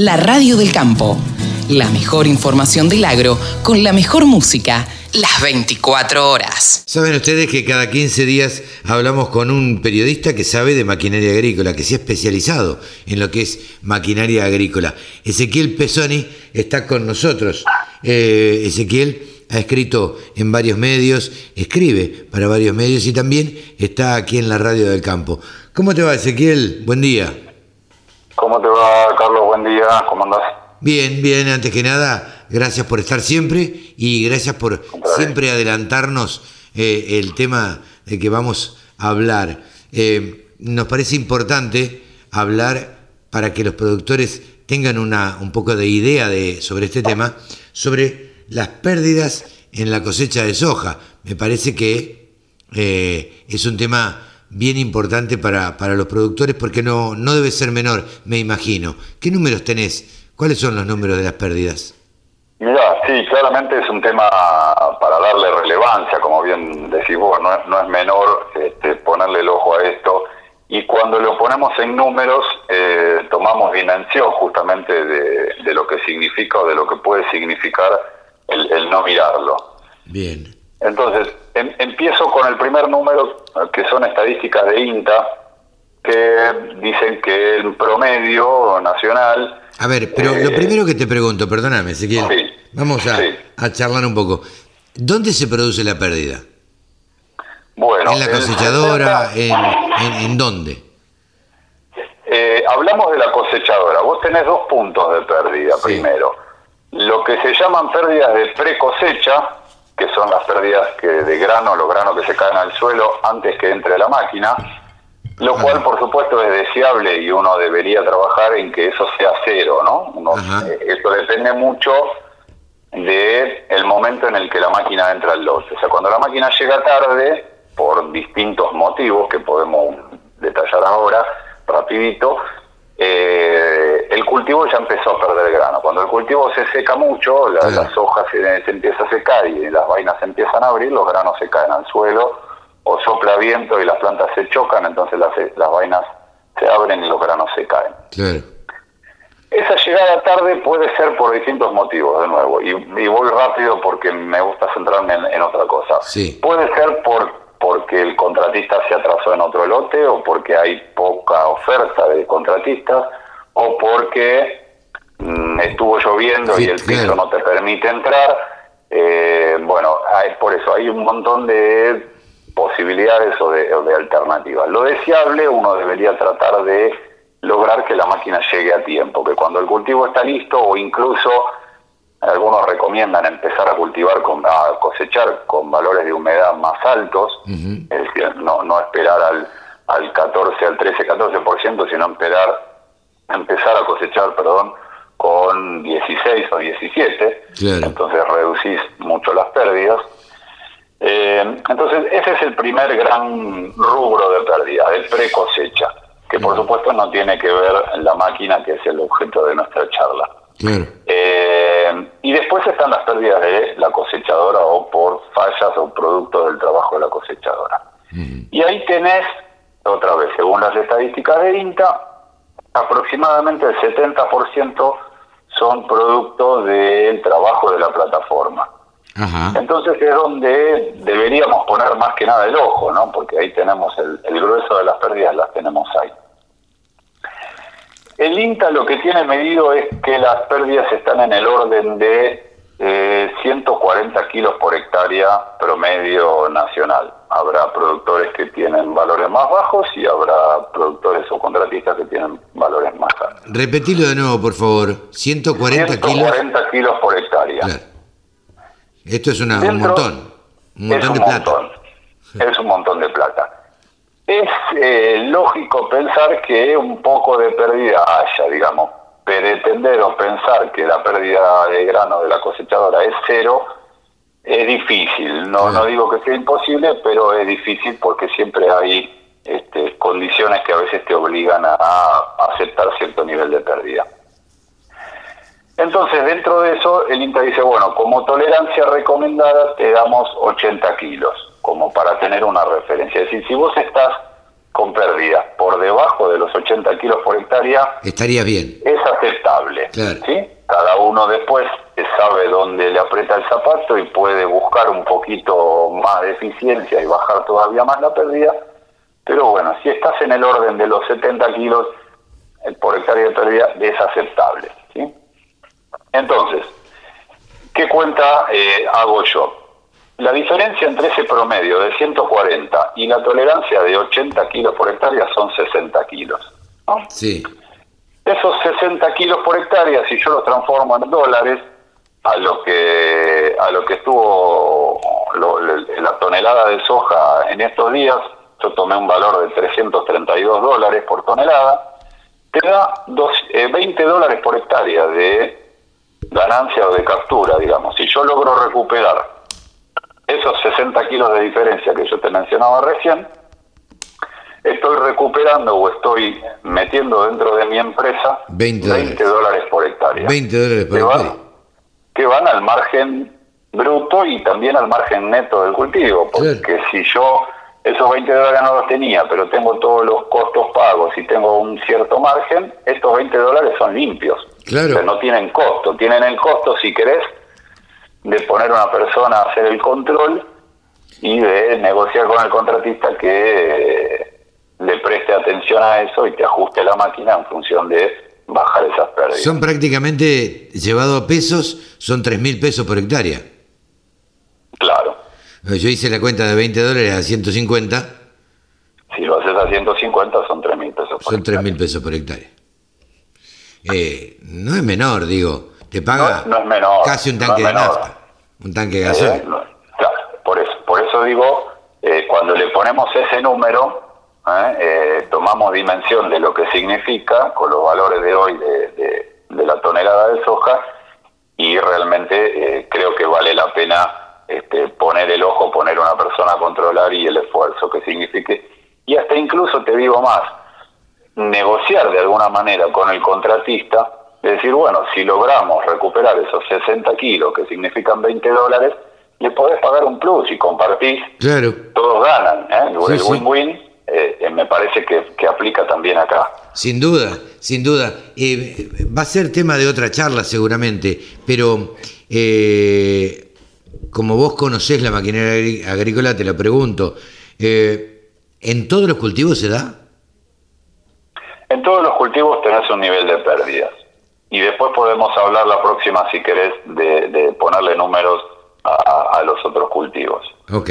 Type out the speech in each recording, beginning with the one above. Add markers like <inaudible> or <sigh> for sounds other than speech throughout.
La radio del campo. La mejor información del agro con la mejor música las 24 horas. Saben ustedes que cada 15 días hablamos con un periodista que sabe de maquinaria agrícola, que se ha especializado en lo que es maquinaria agrícola. Ezequiel Pesoni está con nosotros. Eh, Ezequiel ha escrito en varios medios, escribe para varios medios y también está aquí en la radio del campo. ¿Cómo te va Ezequiel? Buen día. ¿Cómo te va, Carlos? Buen día, ¿cómo andás? Bien, bien, antes que nada, gracias por estar siempre y gracias por siempre adelantarnos eh, el tema de que vamos a hablar. Eh, nos parece importante hablar para que los productores tengan una, un poco de idea de, sobre este tema, sobre las pérdidas en la cosecha de soja. Me parece que eh, es un tema bien importante para, para los productores porque no, no debe ser menor, me imagino. ¿Qué números tenés? ¿Cuáles son los números de las pérdidas? Mira, sí, claramente es un tema para darle relevancia, como bien decís vos, no es, no es menor este, ponerle el ojo a esto. Y cuando lo ponemos en números, eh, tomamos dimensión justamente de, de, lo que significa o de lo que puede significar el, el no mirarlo. Bien. Entonces, em, empiezo con el primer número, que son estadísticas de INTA, que dicen que el promedio nacional... A ver, pero lo eh, primero que te pregunto, perdóname, Ezequiel, Sí, vamos a, sí. a charlar un poco. ¿Dónde se produce la pérdida? Bueno, ¿En la cosechadora? 60 ¿En, en, en dónde? Eh, hablamos de la cosechadora. Vos tenés dos puntos de pérdida Sí. primero. Lo que se llaman pérdidas de pre-cosecha, que son las pérdidas que de grano, los granos que se caen al suelo antes que entre la máquina, lo cual por supuesto es deseable y uno debería trabajar en que eso sea cero, ¿no? Uno- eh, eso depende mucho de el momento en el que la máquina entra al lote. O sea, cuando la máquina llega tarde, por distintos motivos que podemos detallar ahora, rapidito, eh, el cultivo ya empezó a perder grano. Cuando el cultivo se seca mucho, la- las hojas se, se empieza a secar y las vainas se empiezan a abrir, los granos se caen al suelo, o sopla viento y las plantas se chocan, entonces las, las vainas se abren y los granos se caen. Claro. Esa llegada tarde puede ser por distintos motivos, de nuevo, y, y voy rápido porque me gusta centrarme en, en otra cosa. Sí. Puede ser por porque el contratista se atrasó en otro lote, o porque hay poca oferta de contratistas, o porque mm, estuvo lloviendo Sí, y el piso claro. no te permite entrar. Eh, bueno, hay, por eso hay un montón de posibilidades o de, o de alternativas. Lo deseable, uno debería tratar de lograr que la máquina llegue a tiempo, que cuando el cultivo está listo o incluso algunos recomiendan empezar a cultivar, con, a cosechar con valores de humedad más altos, es decir, no, no esperar al, al 14, al 13, 14%, sino esperar, empezar a cosechar, perdón, con 16 o 17, Claro. entonces reducís mucho las pérdidas. Eh, entonces, ese es el primer gran rubro de pérdida, de pre-cosecha, que por supuesto no tiene que ver la máquina, que es el objeto de nuestra charla. Claro. Eh, y después están las pérdidas de la cosechadora o por fallas o producto del trabajo de la cosechadora. Y ahí tenés, otra vez, según las estadísticas de INTA, aproximadamente el 70% son producto del trabajo de la plataforma. Ajá. Entonces es donde deberíamos poner más que nada el ojo, ¿no? Porque ahí tenemos el, el grueso de las pérdidas, las tenemos ahí. El INTA lo que tiene medido es que las pérdidas están en el orden de eh, 140 kilos por hectárea promedio nacional. Habrá productores que tienen valores más bajos y habrá productores o contratistas que tienen valores más altos. Repetilo de nuevo, por favor. 140 kilos. 140 kilos por hectárea. Claro. Esto es una- un montón. Un montón es un de plata. montón. Es un montón de plata. Es eh, lógico pensar que un poco de pérdida haya, digamos. Pretender o pensar que la pérdida de grano de la cosechadora es cero es difícil. No, Claro. no digo que sea imposible, pero es difícil porque siempre hay este, condiciones que a veces te obligan a, a aceptar cierto nivel de pérdida. Entonces, dentro de eso, el INTA dice, bueno, como tolerancia recomendada te damos 80 kilos, como para tener una referencia. Es decir, si vos estás con pérdidas por debajo de los 80 kilos por hectárea, estaría bien. Es aceptable. ¿sí? Cada uno después sabe dónde le aprieta el zapato y puede buscar un poquito más de eficiencia y bajar todavía más la pérdida. Pero bueno, si estás en el orden de los 70 kilos por hectárea de pérdida, es aceptable. ¿sí? Entonces, ¿qué cuenta eh, hago yo? La diferencia entre ese promedio de 140 y la tolerancia de 80 kilos por hectárea son 60 kilos. Sí. Esos 60 kilos por hectárea, si yo los transformo en dólares, a lo que a lo que estuvo la tonelada de soja en estos días, yo tomé un valor de 332 dólares por tonelada, te da 20 eh, dólares por hectárea de ganancia o de captura, digamos. Si yo logro recuperar esos 60 kilos de diferencia que yo te mencionaba recién, estoy recuperando o estoy metiendo dentro de mi empresa 20, dólares. por hectárea. 20 dólares por hectárea. que van al margen bruto y también al margen neto del cultivo, porque si yo esos 20 dólares no los tenía, pero tengo todos los costos pagos y tengo un cierto margen, estos 20 dólares son limpios. Claro. no tienen costo, tienen el costo, si querés, de poner una persona a hacer el control y de negociar con el contratista que le preste atención a eso y te ajuste la máquina en función de bajar esas pérdidas. Son prácticamente, llevado a pesos, son 3 mil pesos por hectárea. Claro. Yo hice la cuenta de 20 dólares a 150. Si lo haces a 150 son 3 mil pesos por Son 3 mil pesos por hectárea. Eh, no es menor, digo. Te paga casi un tanque de nafta, un tanque de gasoil. claro, por eso, por eso digo, eh, cuando le ponemos ese número, ¿eh? Eh, tomamos dimensión de lo que significa con los valores de hoy de, la tonelada de soja y realmente creo que vale la pena este, poner el ojo, poner una persona a controlar y el esfuerzo que signifique. Y hasta incluso te digo más, negociar de alguna manera con el contratista es decir, bueno, si logramos recuperar esos 60 kilos, que significan 20 dólares, le podés pagar un plus y compartís. Claro. Todos ganan. ¿eh? El win-win eh, eh, me parece que, aplica también acá. Sin duda, sin duda. va a ser tema de otra charla seguramente, pero como vos conocés la maquinaria agrícola, te lo pregunto. ¿En todos los cultivos se da? En todos los cultivos tenés un nivel de pérdidas y después podemos hablar la próxima, si querés, de, ponerle números a, los otros cultivos. Ok.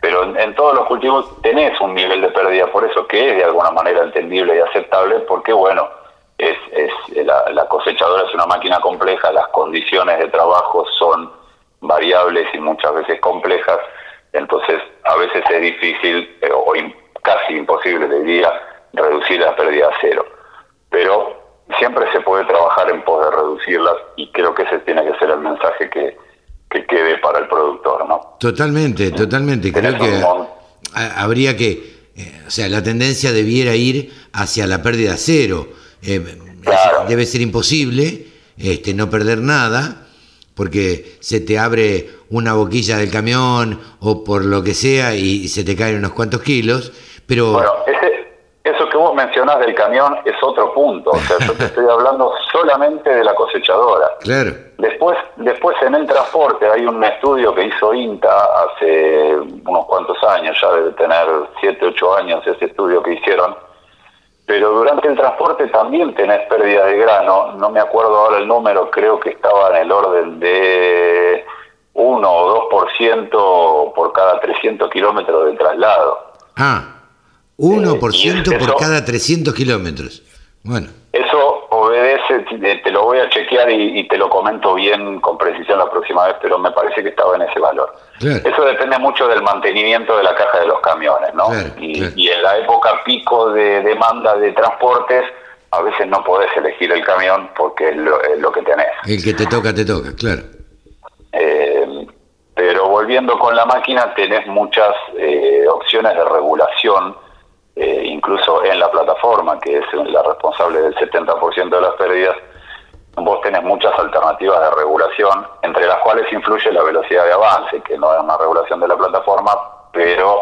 Pero en, todos los cultivos tenés un nivel de pérdida, por eso que es de alguna manera entendible y aceptable, porque bueno, es, es la, cosechadora es una máquina compleja, las condiciones de trabajo son variables y muchas veces complejas, entonces a veces es difícil eh, o casi imposible, diría, reducir la pérdida a cero. Pero siempre se puede trabajar en poder reducirlas y creo que ese tiene que ser el mensaje que, quede para el productor, ¿no? Totalmente, totalmente. Creo que habría que, eh, o sea, la tendencia debiera ir hacia la pérdida cero. Eh, debe ser imposible este, no perder nada porque se te abre una boquilla del camión o por lo que sea y se te caen unos cuantos kilos, pero... Bueno, que vos mencionás del camión es otro punto. O sea, yo te <laughs> estoy hablando solamente de la cosechadora. Claro. Después, después en el transporte hay un estudio que hizo INTA hace unos cuantos años, ya debe tener 7, 8 años ese estudio que hicieron. Pero durante el transporte también tenés pérdida de grano. No me acuerdo ahora el número, creo que estaba en el orden de 1 o 2% por cada 300 kilómetros de traslado. Ah. 1% por cada 300 kilómetros. Bueno. Eso obedece, te lo voy a chequear y, te lo comento bien con precisión la próxima vez, pero me parece que estaba en ese valor. Eso depende mucho del mantenimiento de la caja de los camiones, ¿no? y, en la época pico de demanda de transportes, a veces no podés elegir el camión porque es lo, que tenés. El que te toca, te toca, claro. Eh, pero volviendo con la máquina, tenés muchas eh, opciones de regulación eh, incluso en la plataforma, que es la responsable del 70% de las pérdidas, vos tenés muchas alternativas de regulación, entre las cuales influye la velocidad de avance, que no es una regulación de la plataforma, pero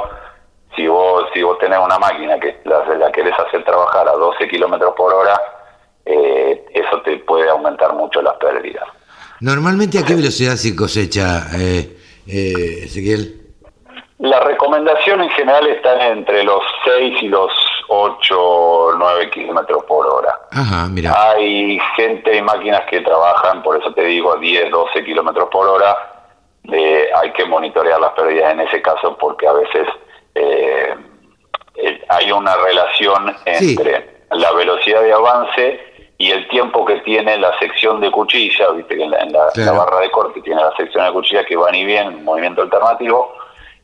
si vos, si vos tenés una máquina que la, la querés hacer trabajar a 12 kilómetros por hora, eh, eso te puede aumentar mucho las pérdidas. Normalmente, ¿a qué velocidad se cosecha, eh, eh, Ezequiel? La recomendación en general está entre los 6 y los 8 o 9 kilómetros por hora. Ajá, mira. Hay gente y máquinas que trabajan, por eso te digo, a 10, 12 kilómetros por hora. Eh, hay que monitorear las pérdidas en ese caso porque a veces eh, eh, hay una relación entre la velocidad de avance y el tiempo que tiene la sección de cuchilla, viste que en, la, barra de corte tiene la sección de cuchilla que van y vienen, movimiento alternativo,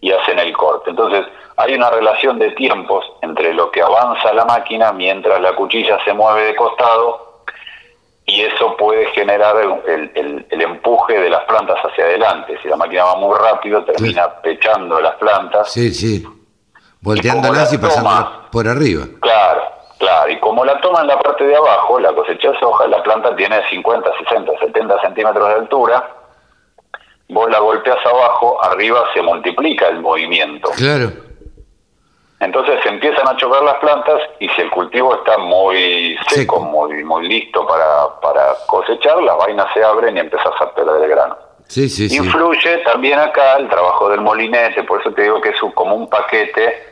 y hacen el corte. Entonces, hay una relación de tiempos entre lo que avanza la máquina mientras la cuchilla se mueve de costado y eso puede generar el, empuje de las plantas hacia adelante. Si la máquina va muy rápido, termina pechando las plantas. Sí, sí. Volteándolas y, pasando por arriba. Claro, claro. Y como la toma en la parte de abajo, la cosecha de soja, la planta tiene 50, 60, 70 centímetros de altura. Vos la golpeas abajo, arriba se multiplica el movimiento. Claro. Entonces se empiezan a chocar las plantas y si el cultivo está muy seco, muy muy listo para, para cosechar, las vainas se abren y empiezas a perder el grano. Sí, sí, Influye también acá el trabajo del molinete, por eso te digo que es como un paquete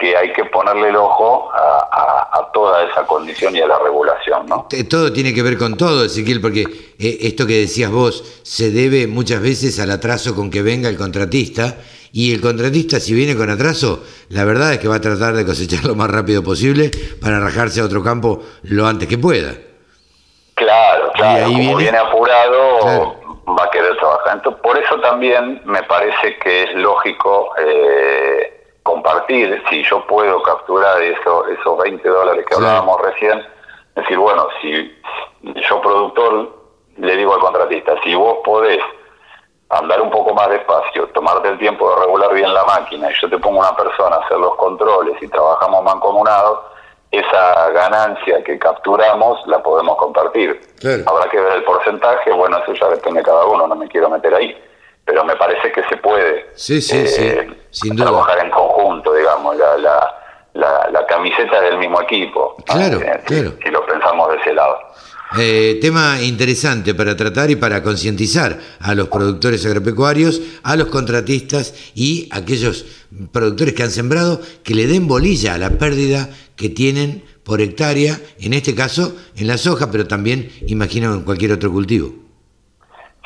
que hay que ponerle el ojo a, toda esa condición y a la regulación, ¿no? Todo tiene que ver con todo, Ezequiel, porque eh, esto que decías vos se debe muchas veces al atraso con que venga el contratista y el contratista, si viene con atraso, la verdad es que va a tratar de cosechar lo más rápido posible para rajarse a otro campo lo antes que pueda. Claro, claro. Ahí como viene, apurado, va a querer trabajar. Entonces, por eso también me parece que es lógico eh, compartir, si yo puedo capturar eso, esos 20 dólares que hablábamos recién, decir, bueno, si yo productor le digo al contratista, si vos podés andar un poco más despacio, tomarte el tiempo de regular bien la máquina y yo te pongo una persona a hacer los controles y trabajamos mancomunados, esa ganancia que capturamos la podemos compartir. Habrá que ver el porcentaje, bueno, eso ya depende de cada uno, no me quiero meter ahí, pero me parece que se puede sí, sí, sí. Eh, Sin trabajar en conjunto, digamos, la, la, la, camiseta del mismo equipo. Claro, eh, claro. si lo pensamos de ese lado. Eh, tema interesante para tratar y para concientizar a los productores agropecuarios, a los contratistas y a aquellos productores que han sembrado que le den bolilla a la pérdida que tienen por hectárea, en este caso en la soja, pero también imagino en cualquier otro cultivo.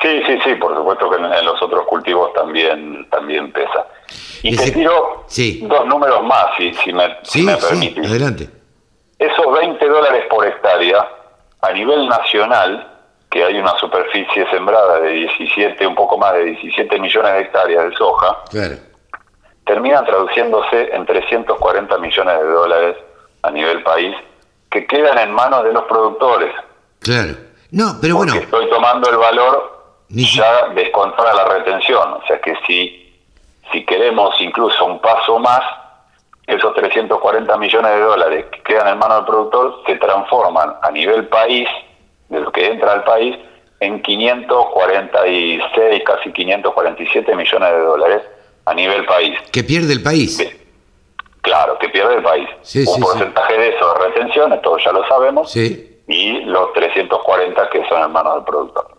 Sí, sí, sí, por supuesto también también pesa. Y te tiro dos números más, si, si me, si me permitís. adelante. Esos 20 dólares por hectárea a nivel nacional, que hay una superficie sembrada de 17, un poco más de 17 millones de hectáreas de soja, terminan traduciéndose en 340 millones de dólares a nivel país que quedan en manos de los productores. Claro. No, pero bueno. estoy tomando el valor ya descontada la retención. O sea que si, si queremos incluso un paso más, esos 340 millones de dólares que quedan en manos del productor se transforman a nivel país, de lo que entra al país, en 546, casi 547 millones de dólares a nivel país. ¿Que pierde el país? Claro, que pierde el país. Un porcentaje de eso de retención, todos ya lo sabemos, y los 340 que son en manos del productor.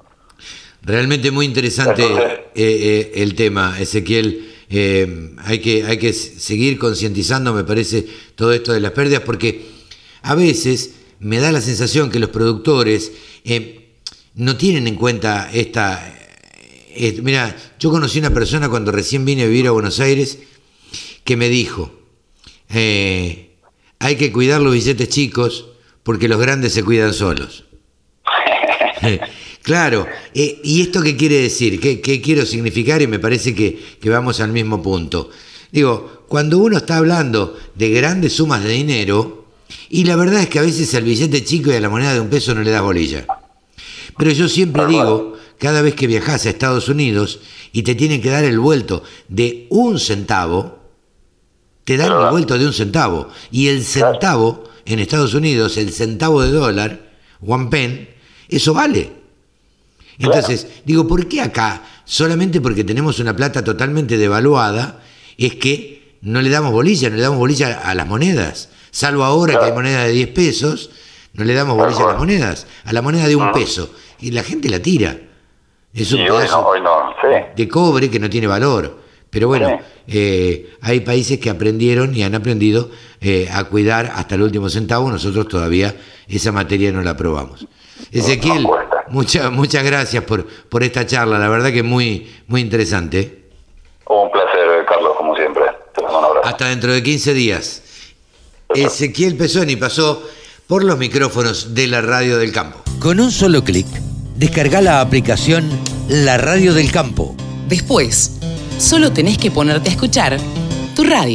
Realmente muy interesante eh, eh, el tema, Ezequiel. Eh, hay, que, hay que seguir concientizando, me parece, todo esto de las pérdidas, porque a veces me da la sensación que los productores no tienen en cuenta esta... Mira, yo conocí una persona cuando recién vine a vivir a Buenos Aires que me dijo, hay que cuidar los billetes chicos porque los grandes se cuidan solos. <laughs> Claro, eh, ¿y esto qué quiere decir? ¿Qué, quiero significar? Y me parece que, vamos al mismo punto. Digo, cuando uno está hablando de grandes sumas de dinero, y la verdad es que a veces al billete chico y a la moneda de un peso no le das bolilla. Pero yo siempre digo, cada vez que viajas a Estados Unidos y te tienen que dar el vuelto de un centavo, te dan el vuelto de un centavo. Y el centavo en Estados Unidos, el centavo de dólar, one pen, eso vale. Entonces, digo, ¿por qué acá, solamente porque tenemos una plata totalmente devaluada, es que no le damos bolilla, no le damos bolilla a las monedas. Salvo ahora que hay Claro. monedas de 10 pesos, no le damos bolilla a las monedas, a la moneda de un peso. Y la gente la tira. Es un hoy pedazo no, hoy no, sí. de cobre que no tiene valor. Pero bueno, Sí. eh, hay países que aprendieron y han aprendido eh, a cuidar hasta el último centavo. Nosotros todavía esa materia no la probamos. Ezequiel, no. Muchas muchas gracias por, por esta charla. La verdad que muy, muy interesante. Un placer, Carlos, como siempre. Te mando un abrazo. Hasta dentro de 15 días. Ezequiel Pesoni pasó por los micrófonos de la radio del campo. Con un solo clic, descarga la aplicación La Radio del Campo. Después, solo tenés que ponerte a escuchar tu radio.